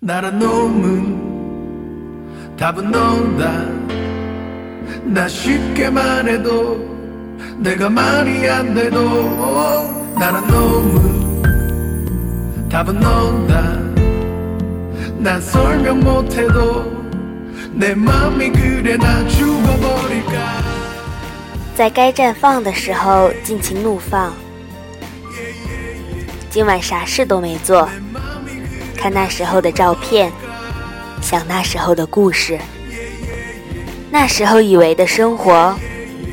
나란 놈은 답은 너다 나 쉽게 말해도 내가 말이 안 돼도 나란 놈은 답은 너다 난 설명 못해도 내 맘이 그래 나 죽어버릴까 在该绽放的时候尽情怒放。今晚啥事都没做， 看那时候的照片，想那时候的故事，那时候以为的生活，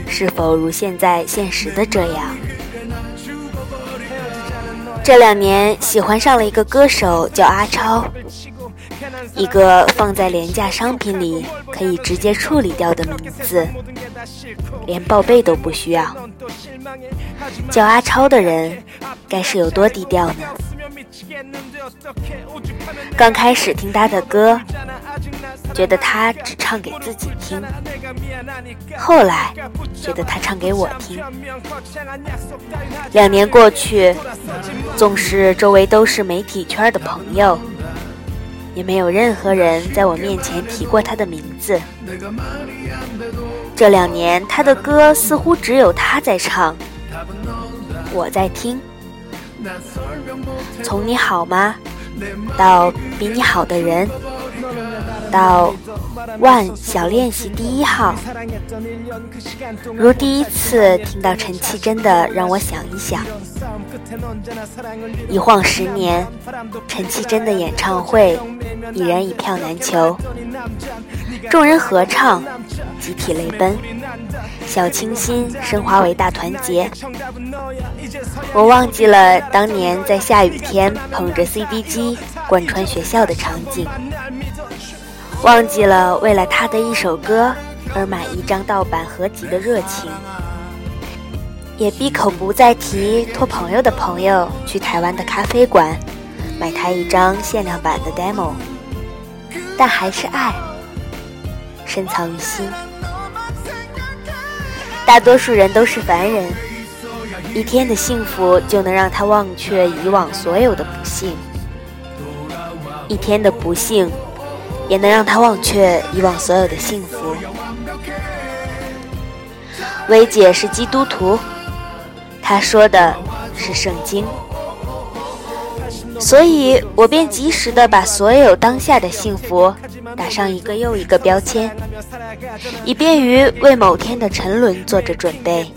是否如现在现实的这样？这两年喜欢上了一个歌手，叫阿超，一个放在廉价商品里可以直接处理掉的名字，连报备都不需要。叫阿超的人，该是有多低调呢？刚开始听他的歌，觉得他只唱给自己听；后来觉得他唱给我听。两年过去，纵使周围都是媒体圈的朋友，也没有任何人在我面前提过他的名字。这两年，他的歌似乎只有他在唱，我在听。从你好吗，到比你好的人，到万小练习第一号，如第一次听到陈绮贞的，让我想一想。一晃十年，陈绮贞的演唱会已然一票难求，众人合唱，集体泪奔。小清新升华为大团结，我忘记了当年在下雨天捧着 CD 机贯穿学校的场景，忘记了为了他的一首歌而买一张盗版合集的热情，也闭口不再提托朋友的朋友去台湾的咖啡馆买他一张限量版的 demo，但还是爱深藏于心。大多数人都是凡人，一天的幸福就能让他忘却以往所有的不幸，一天的不幸也能让他忘却以往所有的幸福。薇姐是基督徒，她说的是圣经，所以我便及时的把所有当下的幸福打上一个又一个标签。以便于为某天的沉沦做着准备。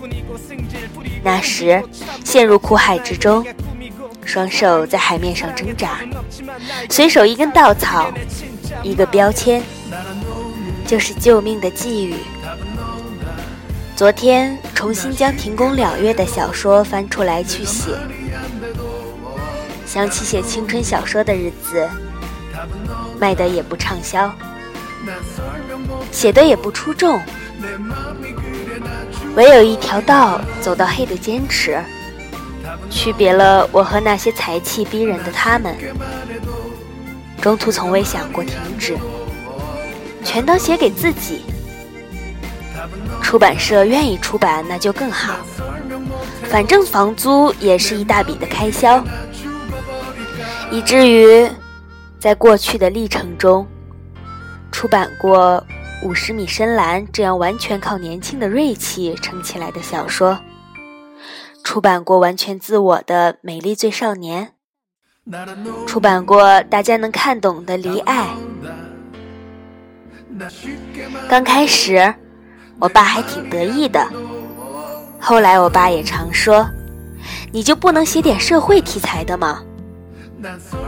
那时，陷入苦海之中，双手在海面上挣扎，随手一根稻草，一个标签，就是救命的寄语。昨天重新将停工两月的小说翻出来去写，想起写青春小说的日子，卖的也不畅销。写的也不出众，唯有一条道走到黑的坚持，区别了我和那些才气逼人的他们。中途从未想过停止，全当写给自己。出版社愿意出版那就更好，反正房租也是一大笔的开销，以至于在过去的历程中。出版过《五十米深蓝》这样完全靠年轻的锐气撑起来的小说，出版过完全自我的《美丽最少年》，出版过大家能看懂的《离爱》。刚开始，我爸还挺得意的，后来我爸也常说：“你就不能写点社会题材的吗？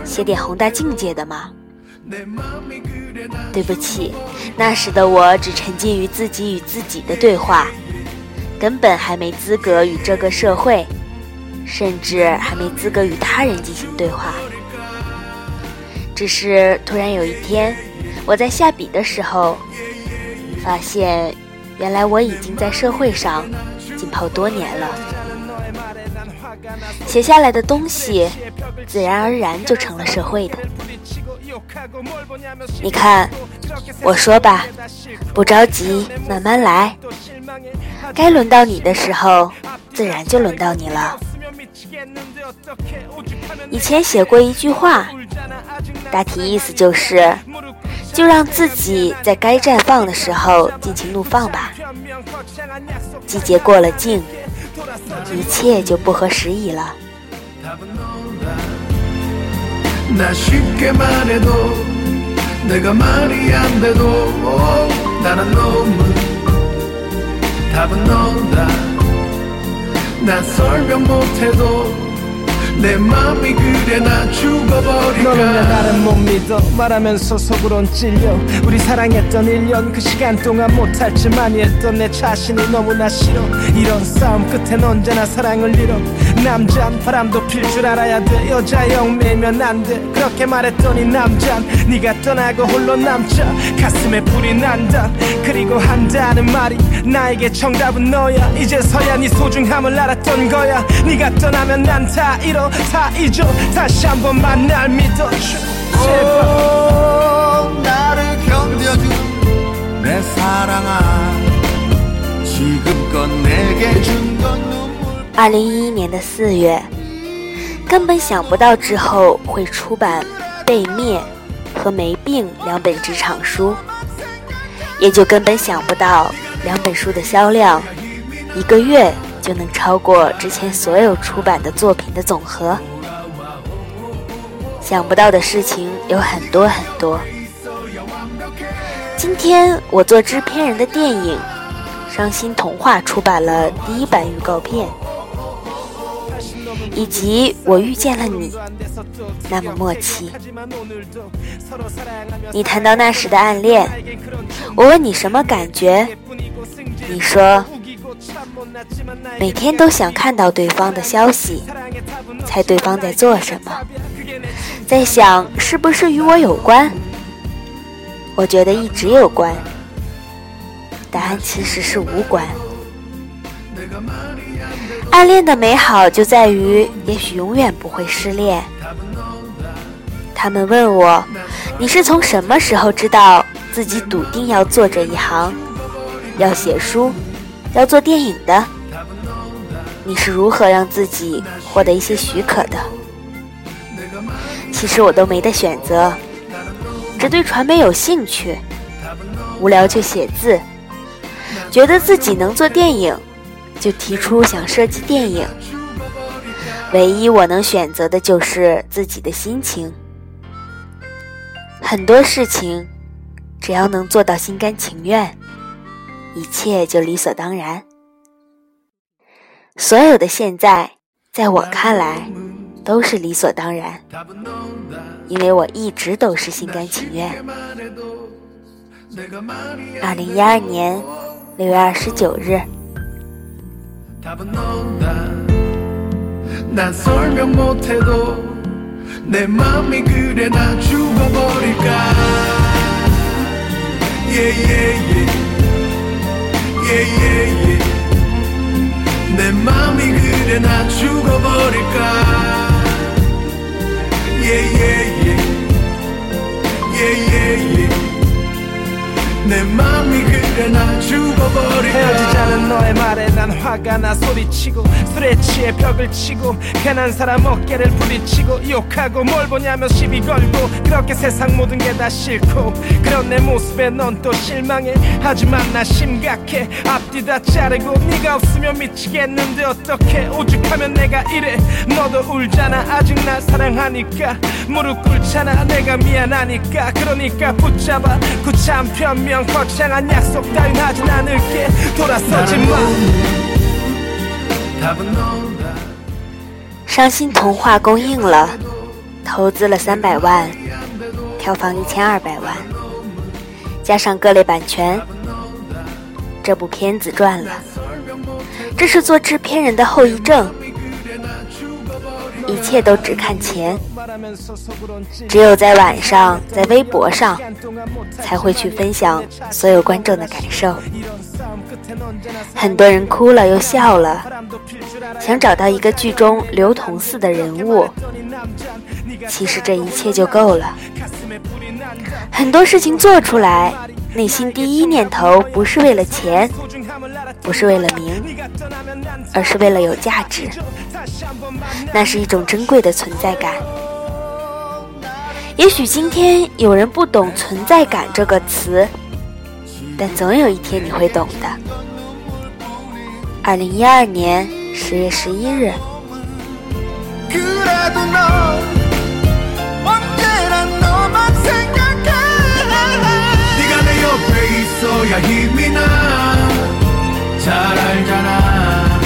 写点宏大境界的吗？”对不起，那时的我只沉浸于自己与自己的对话，根本还没资格与这个社会，甚至还没资格与他人进行对话。只是突然有一天，我在下笔的时候，发现原来我已经在社会上浸泡多年了，写下来的东西，自然而然就成了社会的。你看，我说吧，不着急，慢慢来。该轮到你的时候，自然就轮到你了。以前写过一句话，大体意思就是，就让自己在该绽放的时候尽情怒放吧。季节过了境，一切就不合时宜了。 나 쉽게 말해도 내가 말이 안 돼도 나는 너무 답은 너다. 난 설명 못해도 맘이 그래 나 죽어버릴까? 너는 왜 나를 못 믿어. 말하면서 속으론 찔려. 우리 사랑했던 1년 그 시간 동안 못할 줄 많이 했던 내 자신이 너무나 싫어. 이런 싸움 끝엔 언제나 사랑을 잃어. 남잔 바람도 필 줄 알아야 돼. 여자 영매면 안 돼. 그렇게 말했더니 남잔 네가 떠나고 홀로 남자. 가슴에 불이 난다. 그리고 한다는 말이 나에게 정답은 너야 이제서야 네 소중함을 알았던 거야 네가 떠나면 난 다 잃어 다 잊어 다시 한번 만날 믿어줘 제발 나를 견뎌준 내 사랑아 지금껏 내게 준건 눈물 2011年的四月，根本想不到之后会出版《被灭》和《没病》两本职场书，也就根本想不到 两本书的销量，一个月。就能超过之前所有出版的作品的总和。想不到的事情有很多很多。今天我做制片人的电影《伤心童话》出版了第一版预告片，以及我遇见了你，那么默契。你谈到那时的暗恋，我问你什么感觉，你说。每天都想看到对方的消息，猜对方在做什么，在想是不是与我有关。我觉得一直有关，答案其实是无关。暗恋的美好就在于，也许永远不会失恋。他们问我，你是从什么时候知道自己笃定要做这一行，要写书，要做电影的？你是如何让自己获得一些许可的？其实我都没得选择，只对传媒有兴趣，无聊就写字，觉得自己能做电影，就提出想设计电影。唯一我能选择的就是自己的心情。很多事情，只要能做到心甘情愿，一切就理所当然。所有的现在，在我看来都是理所当然，因为我一直都是心甘情愿。二零一二年六月二十九日。 답은 너다. 난 설명 못해도 내 맘이 그래 나 죽어버릴까? 예예예 예예예 내 맘이 그래 나 죽어버릴까? 예예예 예예예 헤어지자는 너의 말에 난 화가 나 소리치고 술에 취해 벽을 치고 괜한 사람 어깨를 부딪히고 욕하고 뭘 보냐며 시비 걸고 그렇게 세상 모든 게 다 싫고 그런 내 모습에 넌 또 실망해. 하지만 나 심각해. 앞뒤 다 자르고 네가 없으면 미치겠는데 어떻게 오죽하면 내가 이래. 너도 울잖아. 아직 나 사랑하니까. 무릎 꿇잖아. 내가 미안하니까. 그러니까 붙잡아. 구참 편명 伤心童话公映了，投资了三百万，票房一千二百万，加上各类版权，这部片子赚了。这是做制片人的后遗症。一切都只看钱，只有在晚上，在微博上，才会去分享所有观众的感受。很多人哭了又笑了，想找到一个剧中刘同似的人物。其实这一切就够了。很多事情做出来，内心第一念头不是为了钱。不是为了名，而是为了有价值。那是一种珍贵的存在感。也许今天有人不懂“存在感”这个词，但总有一天你会懂的。二零一二年十月十一日。 잘 알잖아.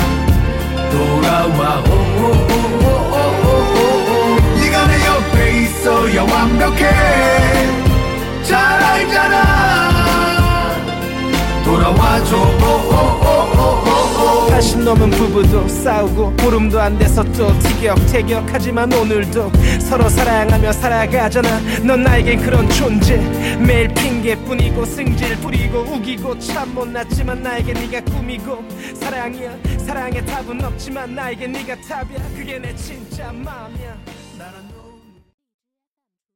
돌아와. 오오오오오오오 네가 내 옆에 있어야 완벽해. 잘 알잖아. 돌아와줘. 오오오오. 40 넘은 부부도 싸우고 보름도 안 돼서 또 티격태격 하지만 오늘도 서로 사랑하며 살아가잖아. 넌 나에겐 그런 존재. 매일 핑계뿐이고 승질 뿌리고 우기고 참 못났지만 나에게 네가 꿈이고 사랑이야. 사랑의 답은 없지만 나에게 네가 답이야. 그게 내 진짜 마음이야.